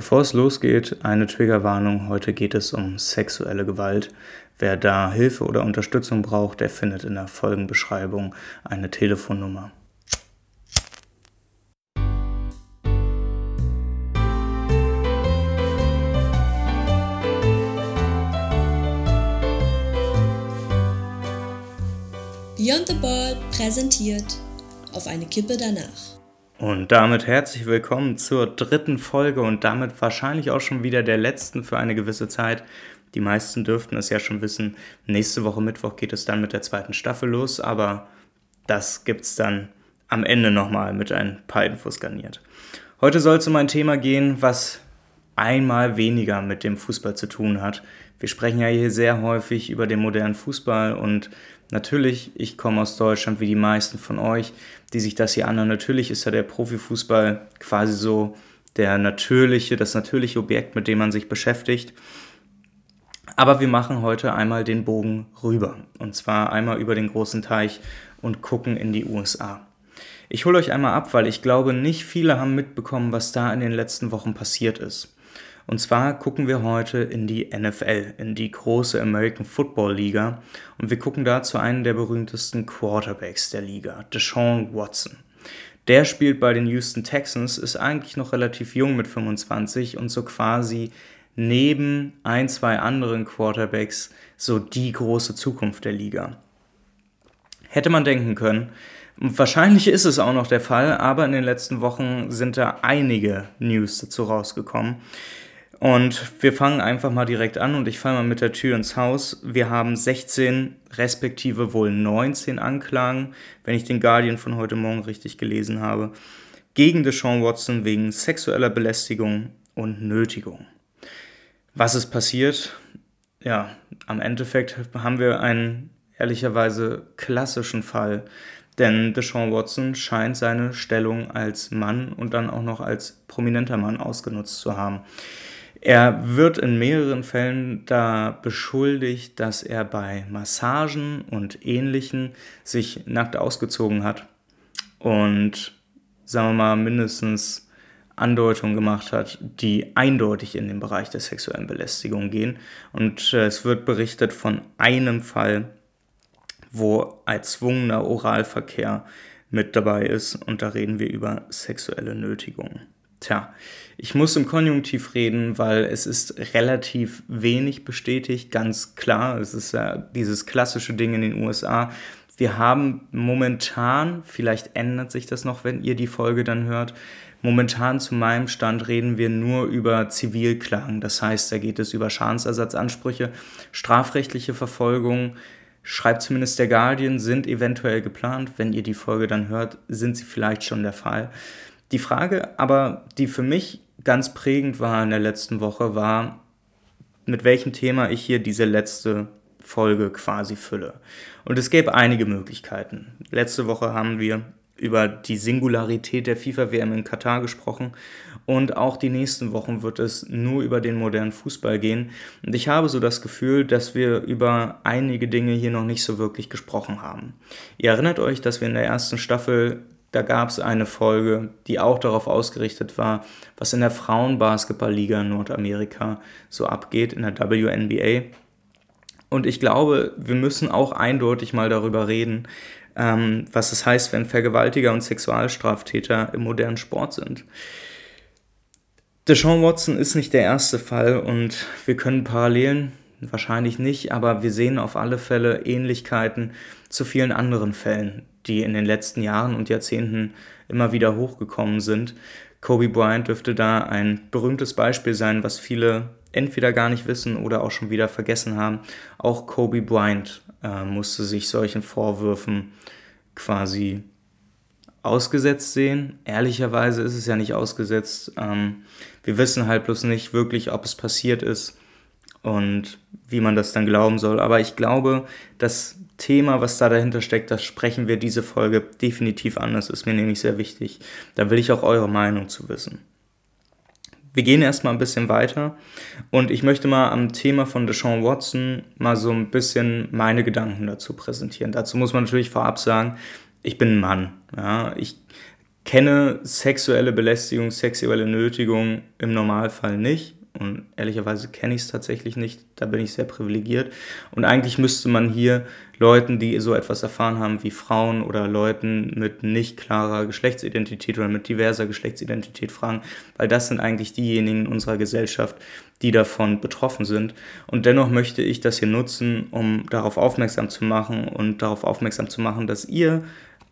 Bevor es losgeht, eine Triggerwarnung. Heute geht es um sexuelle Gewalt. Wer da Hilfe oder Unterstützung braucht, der findet in der Folgenbeschreibung eine Telefonnummer. Beyond the Ball präsentiert auf eine Kippe danach. Und damit herzlich willkommen zur dritten Folge und damit wahrscheinlich auch schon wieder der letzten für eine gewisse Zeit. Die meisten dürften es ja schon wissen. Nächste Woche Mittwoch geht es dann mit der zweiten Staffel los, aber das gibt es dann am Ende nochmal mit ein paar Infos garniert. Heute soll es um ein Thema gehen, was einmal weniger mit dem Fußball zu tun hat. Wir sprechen ja hier sehr häufig über den modernen Fußball und natürlich, ich komme aus Deutschland wie die meisten von euch, die sich das hier anhören. Natürlich ist ja der Profifußball quasi so der natürliche, das natürliche Objekt, mit dem man sich beschäftigt. Aber wir machen heute einmal den Bogen rüber. Und zwar einmal über den großen Teich und gucken in die USA. Ich hole euch einmal ab, weil ich glaube, nicht viele haben mitbekommen, was da in den letzten Wochen passiert ist. Und zwar gucken wir heute in die NFL, in die große American Football Liga. Und wir gucken da zu einem der berühmtesten Quarterbacks der Liga, Deshaun Watson. Der spielt bei den Houston Texans, ist eigentlich noch relativ jung mit 25 und so quasi neben ein, zwei anderen Quarterbacks so die große Zukunft der Liga. Hätte man denken können. Wahrscheinlich ist es auch noch der Fall, aber in den letzten Wochen sind da einige News dazu rausgekommen. Und wir fangen einfach mal direkt an und ich falle mal mit der Tür ins Haus. Wir haben 16 respektive wohl 19 Anklagen, wenn ich den Guardian von heute Morgen richtig gelesen habe, gegen Deshaun Watson wegen sexueller Belästigung und Nötigung. Was ist passiert? Ja, am Endeffekt haben wir einen ehrlicherweise klassischen Fall, denn Deshaun Watson scheint seine Stellung als Mann und dann auch noch als prominenter Mann ausgenutzt zu haben. Er wird in mehreren Fällen da beschuldigt, dass er bei Massagen und ähnlichen sich nackt ausgezogen hat und sagen wir mal mindestens Andeutungen gemacht hat, die eindeutig in den Bereich der sexuellen Belästigung gehen. Und äh, es wird berichtet von einem Fall, wo erzwungener Oralverkehr mit dabei ist und da reden wir über sexuelle Nötigung. Tja, ich muss im Konjunktiv reden, weil es ist relativ wenig bestätigt, ganz klar. Es ist ja dieses klassische Ding in den USA. Wir haben momentan, vielleicht ändert sich das noch, wenn ihr die Folge dann hört, momentan zu meinem Stand reden wir nur über Zivilklagen. Das heißt, da geht es über Schadensersatzansprüche, strafrechtliche Verfolgung, schreibt zumindest der Guardian, sind eventuell geplant. Wenn ihr die Folge dann hört, sind sie vielleicht schon der Fall. Die Frage aber, die für mich ganz prägend war in der letzten Woche, war, mit welchem Thema ich hier diese letzte Folge quasi fülle. Und es gäbe einige Möglichkeiten. Letzte Woche haben wir über die Singularität der FIFA-WM in Katar gesprochen und auch die nächsten Wochen wird es nur über den modernen Fußball gehen. Und ich habe so das Gefühl, dass wir über einige Dinge hier noch nicht so wirklich gesprochen haben. Ihr erinnert euch, dass wir in der ersten Staffel da gab es eine Folge, die auch darauf ausgerichtet war, was in der Frauenbasketballliga Nordamerika so abgeht, in der WNBA. Und ich glaube, wir müssen auch eindeutig mal darüber reden, ähm, was es heißt, wenn Vergewaltiger und Sexualstraftäter im modernen Sport sind. Deshaun Watson ist nicht der erste Fall und wir können Parallelen wahrscheinlich nicht, aber wir sehen auf alle Fälle Ähnlichkeiten zu vielen anderen Fällen, die in den letzten Jahren und Jahrzehnten immer wieder hochgekommen sind. Kobe Bryant dürfte da ein berühmtes Beispiel sein, was viele entweder gar nicht wissen oder auch schon wieder vergessen haben. Auch Kobe Bryant äh, musste sich solchen Vorwürfen quasi ausgesetzt sehen. Ehrlicherweise ist es ja nicht ausgesetzt. Ähm, wir wissen halt bloß nicht wirklich, ob es passiert ist und wie man das dann glauben soll. Aber ich glaube, das Thema, was da dahinter steckt, das sprechen wir diese Folge definitiv an. Das ist mir nämlich sehr wichtig. Da will ich auch eure Meinung zu wissen. Wir gehen erstmal ein bisschen weiter und ich möchte mal am Thema von Deshaun Watson mal so ein bisschen meine Gedanken dazu präsentieren. Dazu muss man natürlich vorab sagen, ich bin ein Mann. Ja, ich kenne sexuelle Belästigung, sexuelle Nötigung im Normalfall nicht. Und ehrlicherweise kenne ich es tatsächlich nicht. Da bin ich sehr privilegiert. Und eigentlich müsste man hier Leuten, die so etwas erfahren haben, wie Frauen oder Leuten mit nicht klarer Geschlechtsidentität oder mit diverser Geschlechtsidentität fragen, weil das sind eigentlich diejenigen in unserer Gesellschaft, die davon betroffen sind. Und dennoch möchte ich das hier nutzen, um darauf aufmerksam zu machen und darauf aufmerksam zu machen, dass ihr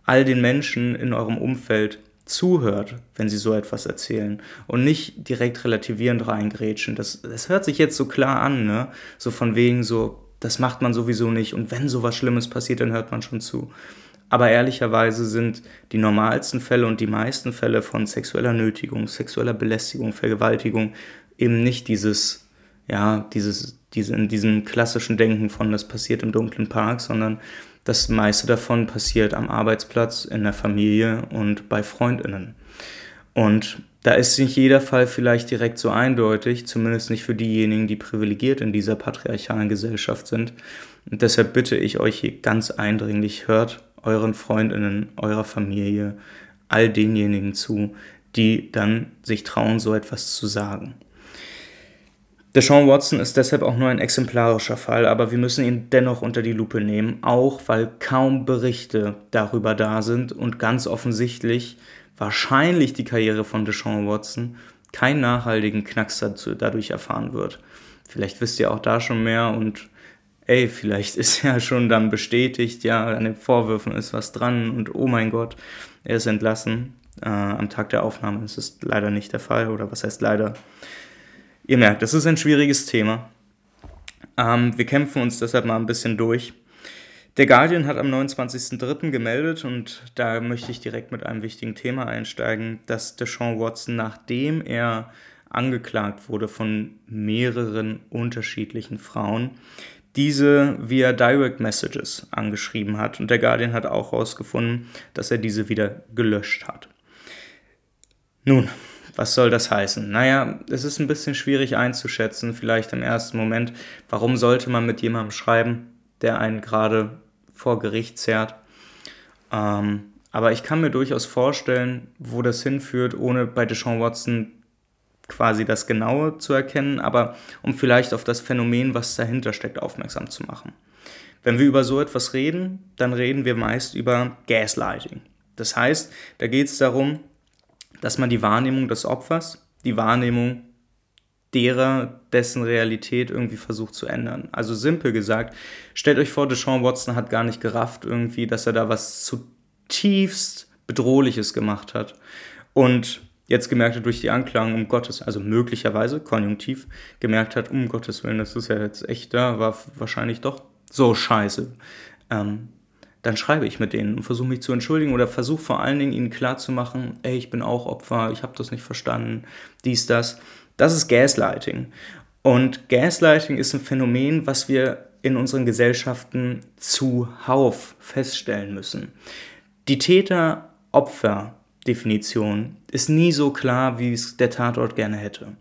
all den Menschen in eurem Umfeld zuhört, wenn sie so etwas erzählen und nicht direkt relativierend reingrätschen. Das, das hört sich jetzt so klar an, ne? So von wegen so, das macht man sowieso nicht und wenn sowas Schlimmes passiert, dann hört man schon zu. Aber ehrlicherweise sind die normalsten Fälle und die meisten Fälle von sexueller Nötigung, sexueller Belästigung, Vergewaltigung eben nicht dieses, ja, dieses, diese, in diesem klassischen Denken von, das passiert im dunklen Park, sondern das meiste davon passiert am Arbeitsplatz, in der Familie und bei Freundinnen. Und da ist nicht jeder Fall vielleicht direkt so eindeutig, zumindest nicht für diejenigen, die privilegiert in dieser patriarchalen Gesellschaft sind. Und deshalb bitte ich euch hier ganz eindringlich, hört euren Freundinnen, eurer Familie, all denjenigen zu, die dann sich trauen, so etwas zu sagen. Deshaun Watson ist deshalb auch nur ein exemplarischer Fall, aber wir müssen ihn dennoch unter die Lupe nehmen, auch weil kaum Berichte darüber da sind und ganz offensichtlich wahrscheinlich die Karriere von Deshaun Watson keinen nachhaltigen Knacks dadurch erfahren wird. Vielleicht wisst ihr auch da schon mehr und ey, vielleicht ist ja schon dann bestätigt, ja, an den Vorwürfen ist was dran und oh mein Gott, er ist entlassen. Äh, am Tag der Aufnahme ist es leider nicht der Fall oder was heißt leider? Ihr merkt, das ist ein schwieriges Thema. Ähm, wir kämpfen uns deshalb mal ein bisschen durch. Der Guardian hat am 29.03. gemeldet und da möchte ich direkt mit einem wichtigen Thema einsteigen, dass Deshaun Watson, nachdem er angeklagt wurde von mehreren unterschiedlichen Frauen, diese via Direct Messages angeschrieben hat. Und der Guardian hat auch herausgefunden, dass er diese wieder gelöscht hat. Nun, was soll das heißen? Naja, es ist ein bisschen schwierig einzuschätzen, vielleicht im ersten Moment, warum sollte man mit jemandem schreiben, der einen gerade vor Gericht zerrt. Ähm, aber ich kann mir durchaus vorstellen, wo das hinführt, ohne bei Deshaun Watson quasi das Genaue zu erkennen, aber um vielleicht auf das Phänomen, was dahinter steckt, aufmerksam zu machen. Wenn wir über so etwas reden, dann reden wir meist über Gaslighting. Das heißt, da geht es darum, dass man die Wahrnehmung des Opfers, die Wahrnehmung derer, dessen Realität irgendwie versucht zu ändern. Also simpel gesagt, stellt euch vor, Deshaun Watson hat gar nicht gerafft irgendwie, dass er da was zutiefst Bedrohliches gemacht hat. Und jetzt gemerkt hat durch die Anklagen, um Gottes, also möglicherweise, konjunktiv, gemerkt hat, um Gottes Willen, das ist ja jetzt echt da, war wahrscheinlich doch so scheiße. Ähm, dann schreibe ich mit denen und versuche mich zu entschuldigen oder versuche vor allen Dingen ihnen klarzumachen, ey, ich bin auch Opfer, ich habe das nicht verstanden, dies, das. Das ist Gaslighting. Und Gaslighting ist ein Phänomen, was wir in unseren Gesellschaften zuhauf feststellen müssen. Die Täter-Opfer-Definition ist nie so klar, wie es der Tatort gerne hätte.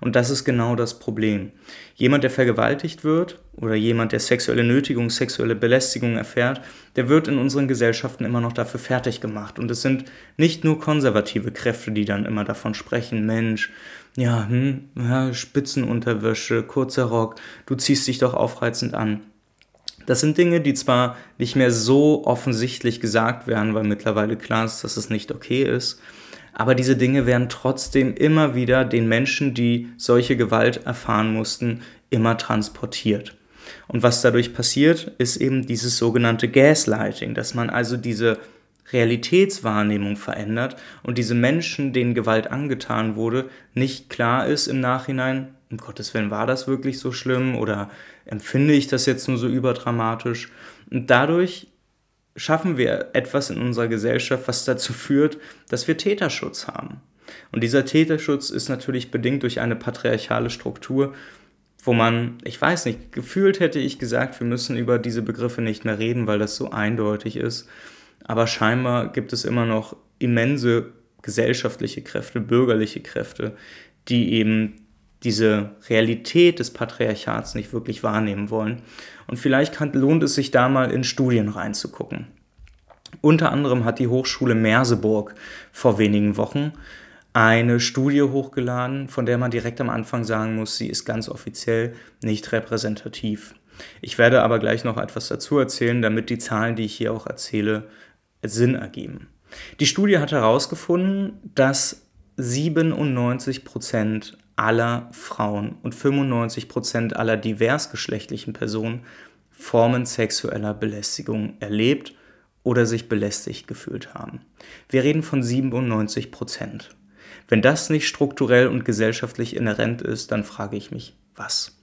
Und das ist genau das Problem. Jemand, der vergewaltigt wird oder jemand, der sexuelle Nötigung, sexuelle Belästigung erfährt, der wird in unseren Gesellschaften immer noch dafür fertig gemacht. Und es sind nicht nur konservative Kräfte, die dann immer davon sprechen, Mensch, ja, hm, ja, Spitzenunterwäsche, kurzer Rock, du ziehst dich doch aufreizend an. Das sind Dinge, die zwar nicht mehr so offensichtlich gesagt werden, weil mittlerweile klar ist, dass es nicht okay ist, aber diese Dinge werden trotzdem immer wieder den Menschen, die solche Gewalt erfahren mussten, immer transportiert. Und was dadurch passiert, ist eben dieses sogenannte Gaslighting, dass man also diese Realitätswahrnehmung verändert und diese Menschen, denen Gewalt angetan wurde, nicht klar ist im Nachhinein, um Gottes Willen, war das wirklich so schlimm oder empfinde ich das jetzt nur so überdramatisch? Und dadurch schaffen wir etwas in unserer Gesellschaft, was dazu führt, dass wir Täterschutz haben. Und dieser Täterschutz ist natürlich bedingt durch eine patriarchale Struktur, wo man, ich weiß nicht, gefühlt hätte ich gesagt, wir müssen über diese Begriffe nicht mehr reden, weil das so eindeutig ist. Aber scheinbar gibt es immer noch immense gesellschaftliche Kräfte, bürgerliche Kräfte, die eben diese Realität des Patriarchats nicht wirklich wahrnehmen wollen. Und vielleicht kann, lohnt es sich da mal in Studien reinzugucken. Unter anderem hat die Hochschule Merseburg vor wenigen Wochen eine Studie hochgeladen, von der man direkt am Anfang sagen muss, sie ist ganz offiziell nicht repräsentativ. Ich werde aber gleich noch etwas dazu erzählen, damit die Zahlen, die ich hier auch erzähle, Sinn ergeben. Die Studie hat herausgefunden, dass 97 Prozent aller Frauen und 95 Prozent aller diversgeschlechtlichen Personen Formen sexueller Belästigung erlebt oder sich belästigt gefühlt haben. Wir reden von 97 Prozent. Wenn das nicht strukturell und gesellschaftlich inhärent ist, dann frage ich mich, was?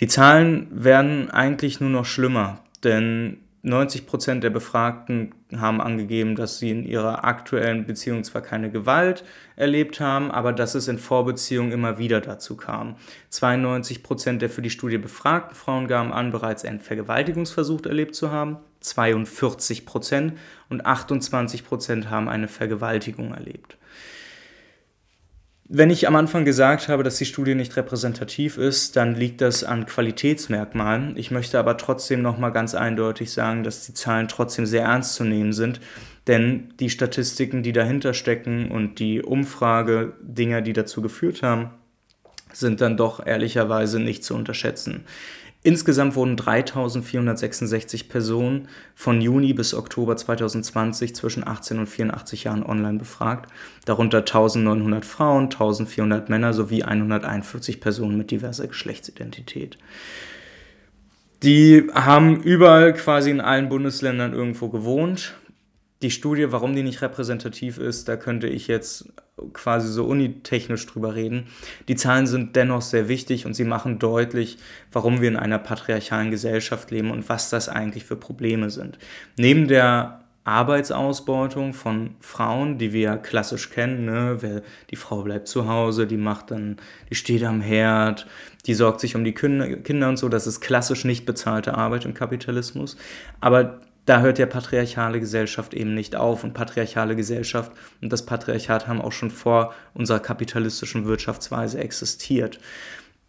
Die Zahlen werden eigentlich nur noch schlimmer, denn 90 Prozent der Befragten haben angegeben, dass sie in ihrer aktuellen Beziehung zwar keine Gewalt erlebt haben, aber dass es in Vorbeziehungen immer wieder dazu kam. 92 Prozent der für die Studie befragten Frauen gaben an, bereits einen Vergewaltigungsversuch erlebt zu haben. 42 Prozent und 28 Prozent haben eine Vergewaltigung erlebt. Wenn ich am Anfang gesagt habe, dass die Studie nicht repräsentativ ist, dann liegt das an Qualitätsmerkmalen. Ich möchte aber trotzdem nochmal ganz eindeutig sagen, dass die Zahlen trotzdem sehr ernst zu nehmen sind, denn die Statistiken, die dahinter stecken und die Umfrage-Dinger, die dazu geführt haben, sind dann doch ehrlicherweise nicht zu unterschätzen. Insgesamt wurden 3466 Personen von Juni bis Oktober 2020 zwischen 18 und 84 Jahren online befragt, darunter 1900 Frauen, 1400 Männer sowie 141 Personen mit diverser Geschlechtsidentität. Die haben überall quasi in allen Bundesländern irgendwo gewohnt, die Studie, warum die nicht repräsentativ ist, da könnte ich jetzt quasi so unitechnisch drüber reden. Die Zahlen sind dennoch sehr wichtig und sie machen deutlich, warum wir in einer patriarchalen Gesellschaft leben und was das eigentlich für Probleme sind. Neben der Arbeitsausbeutung von Frauen, die wir ja klassisch kennen, ne? die Frau bleibt zu Hause, die macht dann, die steht am Herd, die sorgt sich um die Kinder und so, das ist klassisch nicht bezahlte Arbeit im Kapitalismus. Aber da hört der patriarchale Gesellschaft eben nicht auf. Und patriarchale Gesellschaft und das Patriarchat haben auch schon vor unserer kapitalistischen Wirtschaftsweise existiert.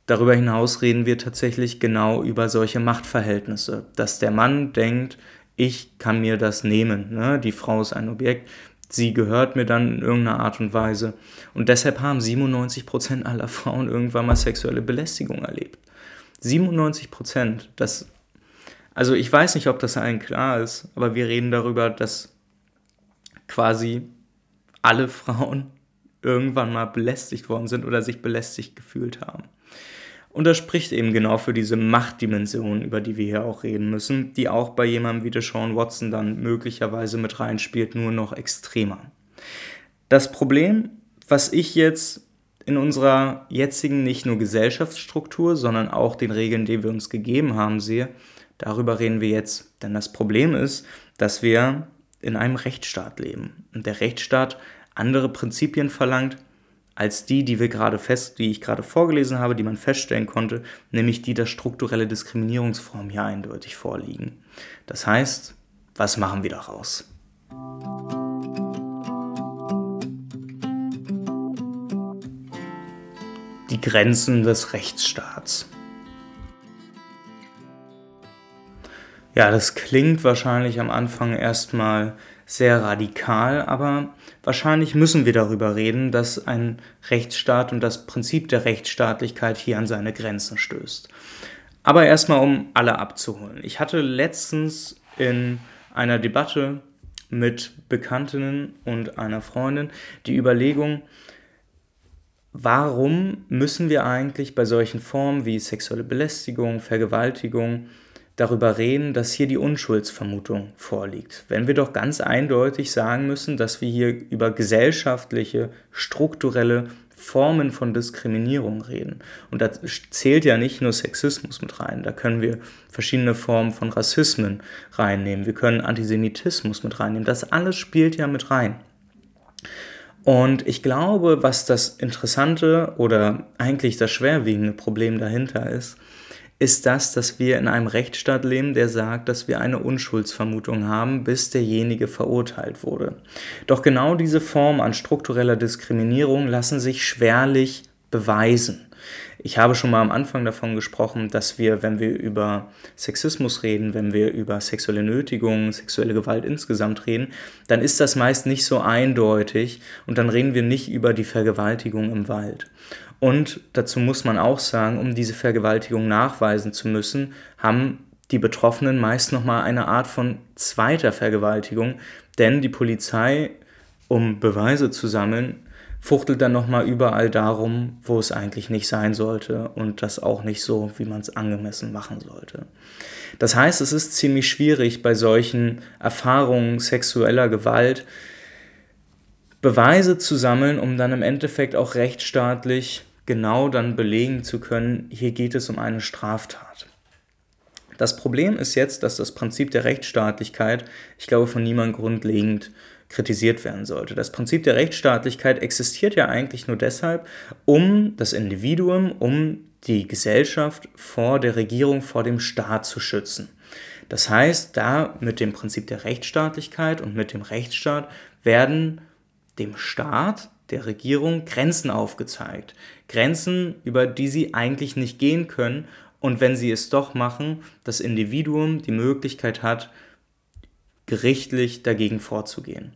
Darüber hinaus reden wir tatsächlich genau über solche Machtverhältnisse, dass der Mann denkt, ich kann mir das nehmen. Ne? Die Frau ist ein Objekt, sie gehört mir dann in irgendeiner Art und Weise. Und deshalb haben 97 Prozent aller Frauen irgendwann mal sexuelle Belästigung erlebt. 97 Prozent, das also ich weiß nicht, ob das allen klar ist, aber wir reden darüber, dass quasi alle Frauen irgendwann mal belästigt worden sind oder sich belästigt gefühlt haben. Und das spricht eben genau für diese Machtdimension, über die wir hier auch reden müssen, die auch bei jemandem wie Deshaun Watson dann möglicherweise mit reinspielt, nur noch extremer. Das Problem, was ich jetzt in unserer jetzigen nicht nur Gesellschaftsstruktur, sondern auch den Regeln, die wir uns gegeben haben, sehe, Darüber reden wir jetzt. Denn das Problem ist, dass wir in einem Rechtsstaat leben. Und der Rechtsstaat andere Prinzipien verlangt als die, die wir gerade fest, die ich gerade vorgelesen habe, die man feststellen konnte, nämlich die, dass strukturelle Diskriminierungsformen hier eindeutig vorliegen. Das heißt, was machen wir daraus? Die Grenzen des Rechtsstaats. Ja, das klingt wahrscheinlich am Anfang erstmal sehr radikal, aber wahrscheinlich müssen wir darüber reden, dass ein Rechtsstaat und das Prinzip der Rechtsstaatlichkeit hier an seine Grenzen stößt. Aber erstmal, um alle abzuholen. Ich hatte letztens in einer Debatte mit Bekanntinnen und einer Freundin die Überlegung, warum müssen wir eigentlich bei solchen Formen wie sexuelle Belästigung, Vergewaltigung, darüber reden, dass hier die Unschuldsvermutung vorliegt. Wenn wir doch ganz eindeutig sagen müssen, dass wir hier über gesellschaftliche, strukturelle Formen von Diskriminierung reden. Und da zählt ja nicht nur Sexismus mit rein, da können wir verschiedene Formen von Rassismen reinnehmen, wir können Antisemitismus mit reinnehmen, das alles spielt ja mit rein. Und ich glaube, was das interessante oder eigentlich das schwerwiegende Problem dahinter ist, ist das, dass wir in einem Rechtsstaat leben, der sagt, dass wir eine Unschuldsvermutung haben, bis derjenige verurteilt wurde. Doch genau diese Form an struktureller Diskriminierung lassen sich schwerlich beweisen. Ich habe schon mal am Anfang davon gesprochen, dass wir, wenn wir über Sexismus reden, wenn wir über sexuelle Nötigung, sexuelle Gewalt insgesamt reden, dann ist das meist nicht so eindeutig und dann reden wir nicht über die Vergewaltigung im Wald. Und dazu muss man auch sagen, um diese Vergewaltigung nachweisen zu müssen, haben die Betroffenen meist nochmal eine Art von zweiter Vergewaltigung, denn die Polizei, um Beweise zu sammeln, fuchtelt dann nochmal überall darum, wo es eigentlich nicht sein sollte und das auch nicht so, wie man es angemessen machen sollte. Das heißt, es ist ziemlich schwierig bei solchen Erfahrungen sexueller Gewalt Beweise zu sammeln, um dann im Endeffekt auch rechtsstaatlich genau dann belegen zu können, hier geht es um eine Straftat. Das Problem ist jetzt, dass das Prinzip der Rechtsstaatlichkeit, ich glaube, von niemandem grundlegend kritisiert werden sollte. Das Prinzip der Rechtsstaatlichkeit existiert ja eigentlich nur deshalb, um das Individuum, um die Gesellschaft vor der Regierung, vor dem Staat zu schützen. Das heißt, da mit dem Prinzip der Rechtsstaatlichkeit und mit dem Rechtsstaat werden dem Staat, der Regierung Grenzen aufgezeigt. Grenzen, über die sie eigentlich nicht gehen können und wenn sie es doch machen, das Individuum die Möglichkeit hat, gerichtlich dagegen vorzugehen.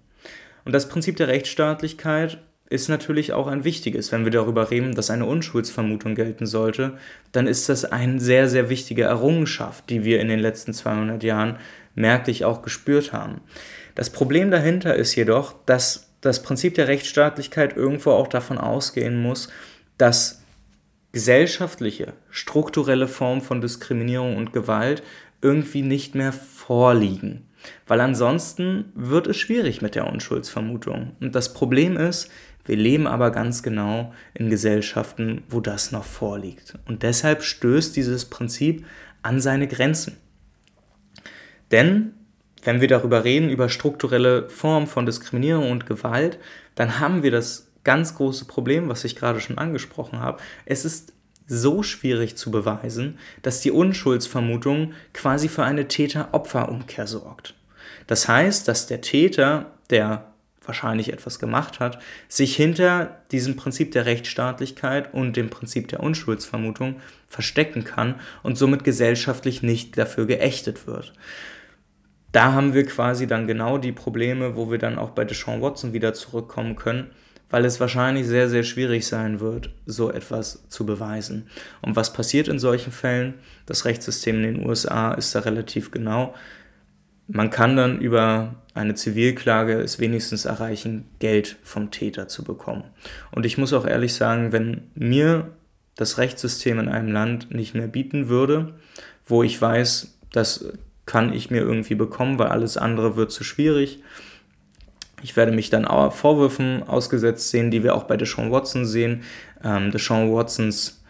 Und das Prinzip der Rechtsstaatlichkeit ist natürlich auch ein wichtiges. Wenn wir darüber reden, dass eine Unschuldsvermutung gelten sollte, dann ist das eine sehr, sehr wichtige Errungenschaft, die wir in den letzten 200 Jahren merklich auch gespürt haben. Das Problem dahinter ist jedoch, dass das Prinzip der Rechtsstaatlichkeit irgendwo auch davon ausgehen muss, dass gesellschaftliche, strukturelle Formen von Diskriminierung und Gewalt irgendwie nicht mehr vorliegen. Weil ansonsten wird es schwierig mit der Unschuldsvermutung. Und das Problem ist, wir leben aber ganz genau in Gesellschaften, wo das noch vorliegt. Und deshalb stößt dieses Prinzip an seine Grenzen. Denn wenn wir darüber reden, über strukturelle Formen von Diskriminierung und Gewalt, dann haben wir das ganz große Problem, was ich gerade schon angesprochen habe. Es ist so schwierig zu beweisen, dass die Unschuldsvermutung quasi für eine Täter-Opfer-Umkehr sorgt. Das heißt, dass der Täter, der wahrscheinlich etwas gemacht hat, sich hinter diesem Prinzip der Rechtsstaatlichkeit und dem Prinzip der Unschuldsvermutung verstecken kann und somit gesellschaftlich nicht dafür geächtet wird. Da haben wir quasi dann genau die Probleme, wo wir dann auch bei Deshaun Watson wieder zurückkommen können, weil es wahrscheinlich sehr, sehr schwierig sein wird, so etwas zu beweisen. Und was passiert in solchen Fällen? Das Rechtssystem in den USA ist da relativ genau. Man kann dann über eine Zivilklage es wenigstens erreichen, Geld vom Täter zu bekommen. Und ich muss auch ehrlich sagen, wenn mir das Rechtssystem in einem Land nicht mehr bieten würde, wo ich weiß, das kann ich mir irgendwie bekommen, weil alles andere wird zu schwierig, ich werde mich dann auch Vorwürfen ausgesetzt sehen, die wir auch bei Deshaun Watson sehen. Ähm, Deshaun Watsons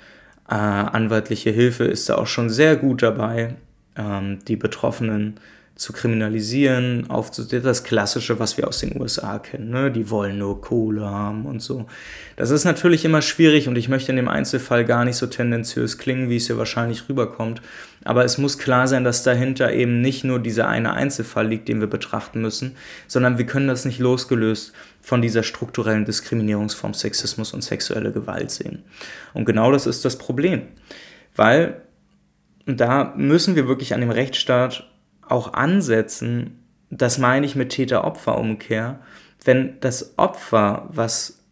äh, anwaltliche Hilfe ist da auch schon sehr gut dabei, ähm, die Betroffenen zu kriminalisieren, aufzunehmen. Das Klassische, was wir aus den USA kennen. Ne? Die wollen nur Kohle haben und so. Das ist natürlich immer schwierig und ich möchte in dem Einzelfall gar nicht so tendenziös klingen, wie es hier wahrscheinlich rüberkommt. Aber es muss klar sein, dass dahinter eben nicht nur dieser eine Einzelfall liegt, den wir betrachten müssen, sondern wir können das nicht losgelöst von dieser strukturellen Diskriminierungsform Sexismus und sexuelle Gewalt sehen. Und genau das ist das Problem. Weil da müssen wir wirklich an dem Rechtsstaat auch ansetzen, das meine ich mit Täter-Opfer-Umkehr, wenn das Opfer, was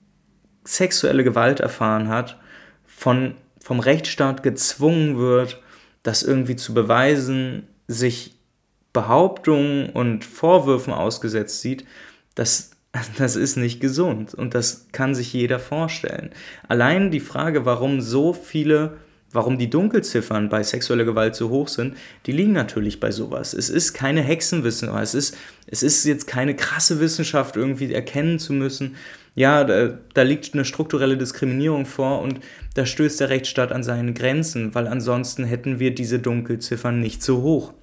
sexuelle Gewalt erfahren hat, von, vom Rechtsstaat gezwungen wird, das irgendwie zu beweisen, sich Behauptungen und Vorwürfen ausgesetzt sieht, das, das ist nicht gesund und das kann sich jeder vorstellen. Allein die Frage, warum so viele Warum die Dunkelziffern bei sexueller Gewalt so hoch sind, die liegen natürlich bei sowas. Es ist keine Hexenwissenschaft, es ist, es ist jetzt keine krasse Wissenschaft, irgendwie erkennen zu müssen, ja, da, da liegt eine strukturelle Diskriminierung vor und da stößt der Rechtsstaat an seine Grenzen, weil ansonsten hätten wir diese Dunkelziffern nicht so hoch.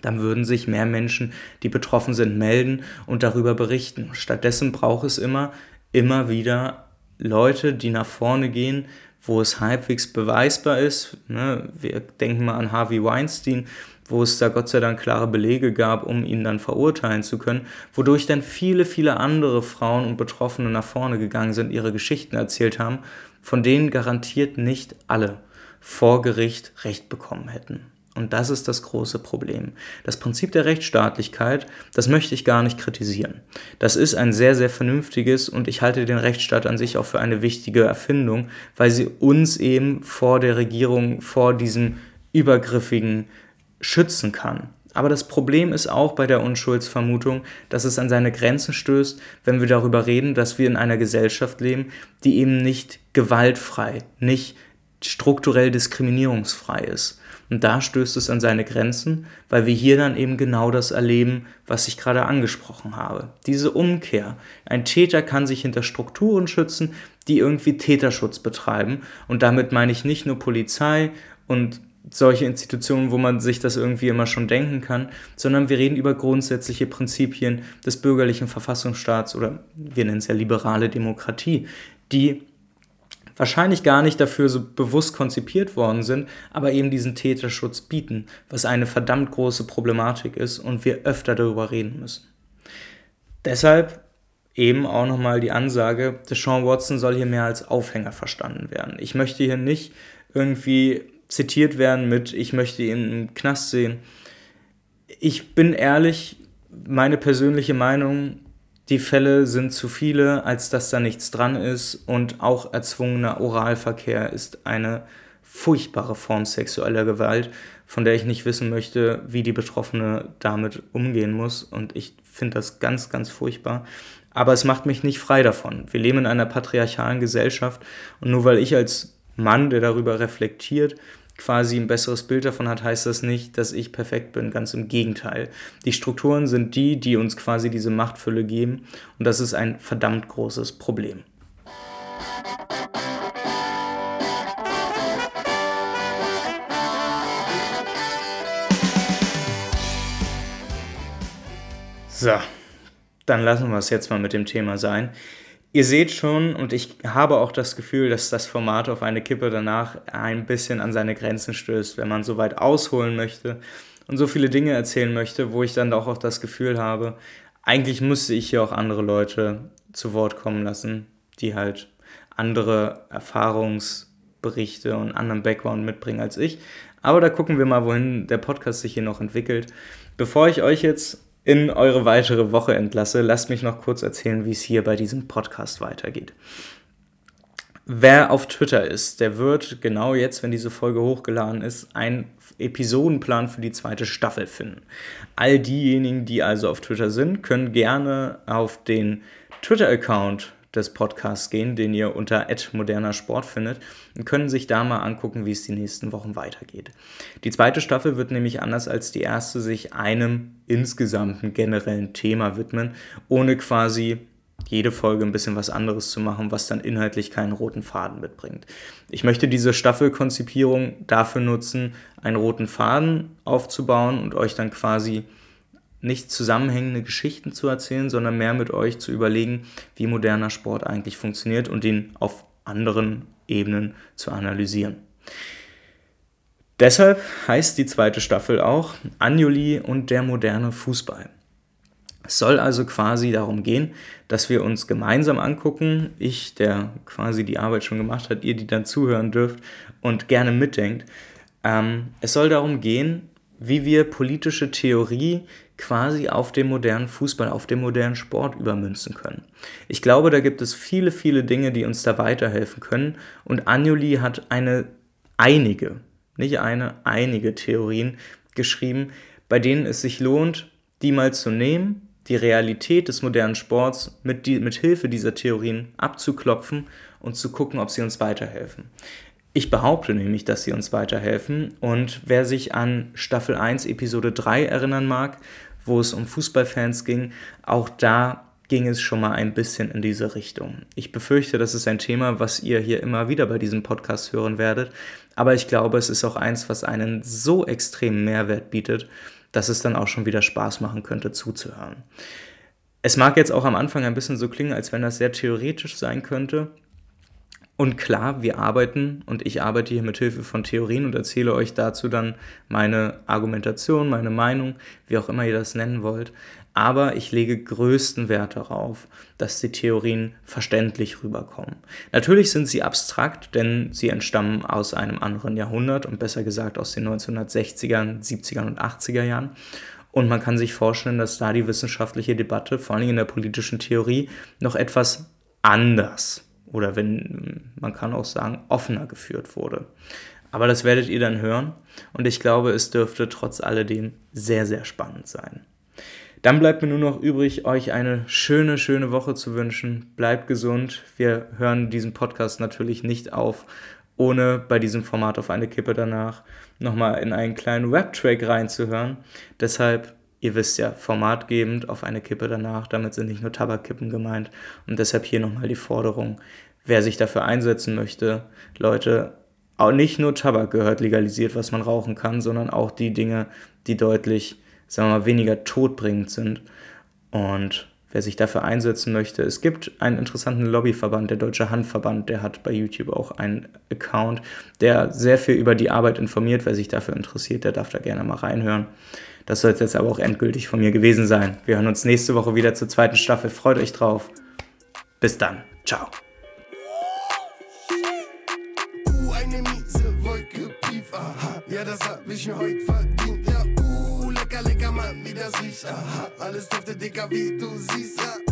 Dann würden sich mehr Menschen, die betroffen sind, melden und darüber berichten. Stattdessen braucht es immer, immer wieder Leute, die nach vorne gehen, wo es halbwegs beweisbar ist. Ne? Wir denken mal an Harvey Weinstein, wo es da Gott sei Dank klare Belege gab, um ihn dann verurteilen zu können, wodurch dann viele, viele andere Frauen und Betroffene nach vorne gegangen sind, ihre Geschichten erzählt haben, von denen garantiert nicht alle vor Gericht Recht bekommen hätten. Und das ist das große Problem. Das Prinzip der Rechtsstaatlichkeit, das möchte ich gar nicht kritisieren. Das ist ein sehr, sehr vernünftiges und ich halte den Rechtsstaat an sich auch für eine wichtige Erfindung, weil sie uns eben vor der Regierung, vor diesem Übergriffigen schützen kann. Aber das Problem ist auch bei der Unschuldsvermutung, dass es an seine Grenzen stößt, wenn wir darüber reden, dass wir in einer Gesellschaft leben, die eben nicht gewaltfrei, nicht strukturell diskriminierungsfrei ist. Und da stößt es an seine Grenzen, weil wir hier dann eben genau das erleben, was ich gerade angesprochen habe. Diese Umkehr. Ein Täter kann sich hinter Strukturen schützen, die irgendwie Täterschutz betreiben. Und damit meine ich nicht nur Polizei und solche Institutionen, wo man sich das irgendwie immer schon denken kann, sondern wir reden über grundsätzliche Prinzipien des bürgerlichen Verfassungsstaats oder wir nennen es ja liberale Demokratie, die wahrscheinlich gar nicht dafür so bewusst konzipiert worden sind, aber eben diesen Täterschutz bieten, was eine verdammt große Problematik ist und wir öfter darüber reden müssen. Deshalb eben auch nochmal die Ansage, Deshaun Watson soll hier mehr als Aufhänger verstanden werden. Ich möchte hier nicht irgendwie zitiert werden mit, ich möchte ihn im Knast sehen. Ich bin ehrlich, meine persönliche Meinung, die Fälle sind zu viele, als dass da nichts dran ist und auch erzwungener Oralverkehr ist eine furchtbare Form sexueller Gewalt, von der ich nicht wissen möchte, wie die Betroffene damit umgehen muss und ich finde das ganz, ganz furchtbar. Aber es macht mich nicht frei davon. Wir leben in einer patriarchalen Gesellschaft und nur weil ich als Mann, der darüber reflektiert, quasi ein besseres Bild davon hat, heißt das nicht, dass ich perfekt bin. Ganz im Gegenteil. Die Strukturen sind die, die uns quasi diese Machtfülle geben. Und das ist ein verdammt großes Problem. So, dann lassen wir es jetzt mal mit dem Thema sein. Ihr seht schon, und ich habe auch das Gefühl, dass das Format auf eine Kippe danach ein bisschen an seine Grenzen stößt, wenn man so weit ausholen möchte und so viele Dinge erzählen möchte, wo ich dann auch das Gefühl habe, eigentlich müsste ich hier auch andere Leute zu Wort kommen lassen, die halt andere Erfahrungsberichte und anderen Background mitbringen als ich. Aber da gucken wir mal, wohin der Podcast sich hier noch entwickelt. Bevor ich euch jetzt in eure weitere Woche entlasse, lasst mich noch kurz erzählen, wie es hier bei diesem Podcast weitergeht. Wer auf Twitter ist, der wird genau jetzt, wenn diese Folge hochgeladen ist, einen Episodenplan für die zweite Staffel finden. All diejenigen, die also auf Twitter sind, können gerne auf den Twitter-Account des Podcasts gehen, den ihr unter moderner Sport findet und können sich da mal angucken, wie es die nächsten Wochen weitergeht. Die zweite Staffel wird nämlich anders als die erste sich einem insgesamten generellen Thema widmen, ohne quasi jede Folge ein bisschen was anderes zu machen, was dann inhaltlich keinen roten Faden mitbringt. Ich möchte diese Staffelkonzipierung dafür nutzen, einen roten Faden aufzubauen und euch dann quasi nicht zusammenhängende Geschichten zu erzählen, sondern mehr mit euch zu überlegen, wie moderner Sport eigentlich funktioniert und ihn auf anderen Ebenen zu analysieren. Deshalb heißt die zweite Staffel auch Anjuli und der moderne Fußball. Es soll also quasi darum gehen, dass wir uns gemeinsam angucken, ich, der quasi die Arbeit schon gemacht hat, ihr, die dann zuhören dürft und gerne mitdenkt. Ähm, es soll darum gehen, wie wir politische Theorie quasi auf den modernen Fußball, auf den modernen Sport übermünzen können. Ich glaube, da gibt es viele, viele Dinge, die uns da weiterhelfen können. Und Anjuli hat eine, einige, nicht eine, einige Theorien geschrieben, bei denen es sich lohnt, die mal zu nehmen, die Realität des modernen Sports mit, die, mit Hilfe dieser Theorien abzuklopfen und zu gucken, ob sie uns weiterhelfen. Ich behaupte nämlich, dass sie uns weiterhelfen. Und wer sich an Staffel 1, Episode 3 erinnern mag, wo es um Fußballfans ging, auch da ging es schon mal ein bisschen in diese Richtung. Ich befürchte, das ist ein Thema, was ihr hier immer wieder bei diesem Podcast hören werdet. Aber ich glaube, es ist auch eins, was einen so extremen Mehrwert bietet, dass es dann auch schon wieder Spaß machen könnte zuzuhören. Es mag jetzt auch am Anfang ein bisschen so klingen, als wenn das sehr theoretisch sein könnte. Und klar, wir arbeiten und ich arbeite hier mit Hilfe von Theorien und erzähle euch dazu dann meine Argumentation, meine Meinung, wie auch immer ihr das nennen wollt. aber ich lege größten Wert darauf, dass die Theorien verständlich rüberkommen. Natürlich sind sie abstrakt, denn sie entstammen aus einem anderen Jahrhundert und besser gesagt aus den 1960er, 70er und 80er Jahren. Und man kann sich vorstellen, dass da die wissenschaftliche Debatte, vor allem in der politischen Theorie, noch etwas anders oder wenn man kann auch sagen, offener geführt wurde. Aber das werdet ihr dann hören und ich glaube, es dürfte trotz alledem sehr, sehr spannend sein. Dann bleibt mir nur noch übrig, euch eine schöne, schöne Woche zu wünschen. Bleibt gesund. Wir hören diesen Podcast natürlich nicht auf, ohne bei diesem Format auf eine Kippe danach nochmal in einen kleinen Webtrack reinzuhören. Deshalb, ihr wisst ja, formatgebend auf eine Kippe danach. Damit sind nicht nur Tabakkippen gemeint. Und deshalb hier nochmal die Forderung, wer sich dafür einsetzen möchte, Leute, auch nicht nur Tabak gehört legalisiert, was man rauchen kann, sondern auch die Dinge, die deutlich sagen wir mal, weniger todbringend sind. Und wer sich dafür einsetzen möchte, es gibt einen interessanten Lobbyverband, der Deutsche Handverband, der hat bei YouTube auch einen Account, der sehr viel über die Arbeit informiert. Wer sich dafür interessiert, der darf da gerne mal reinhören. Das soll es jetzt aber auch endgültig von mir gewesen sein. Wir hören uns nächste Woche wieder zur zweiten Staffel. Freut euch drauf. Bis dann. Ciao. Uh, eine miese uh lecker, lecker, Mann, wie das riecht, aha. Alles duftet dicker, wie du siehst, ja.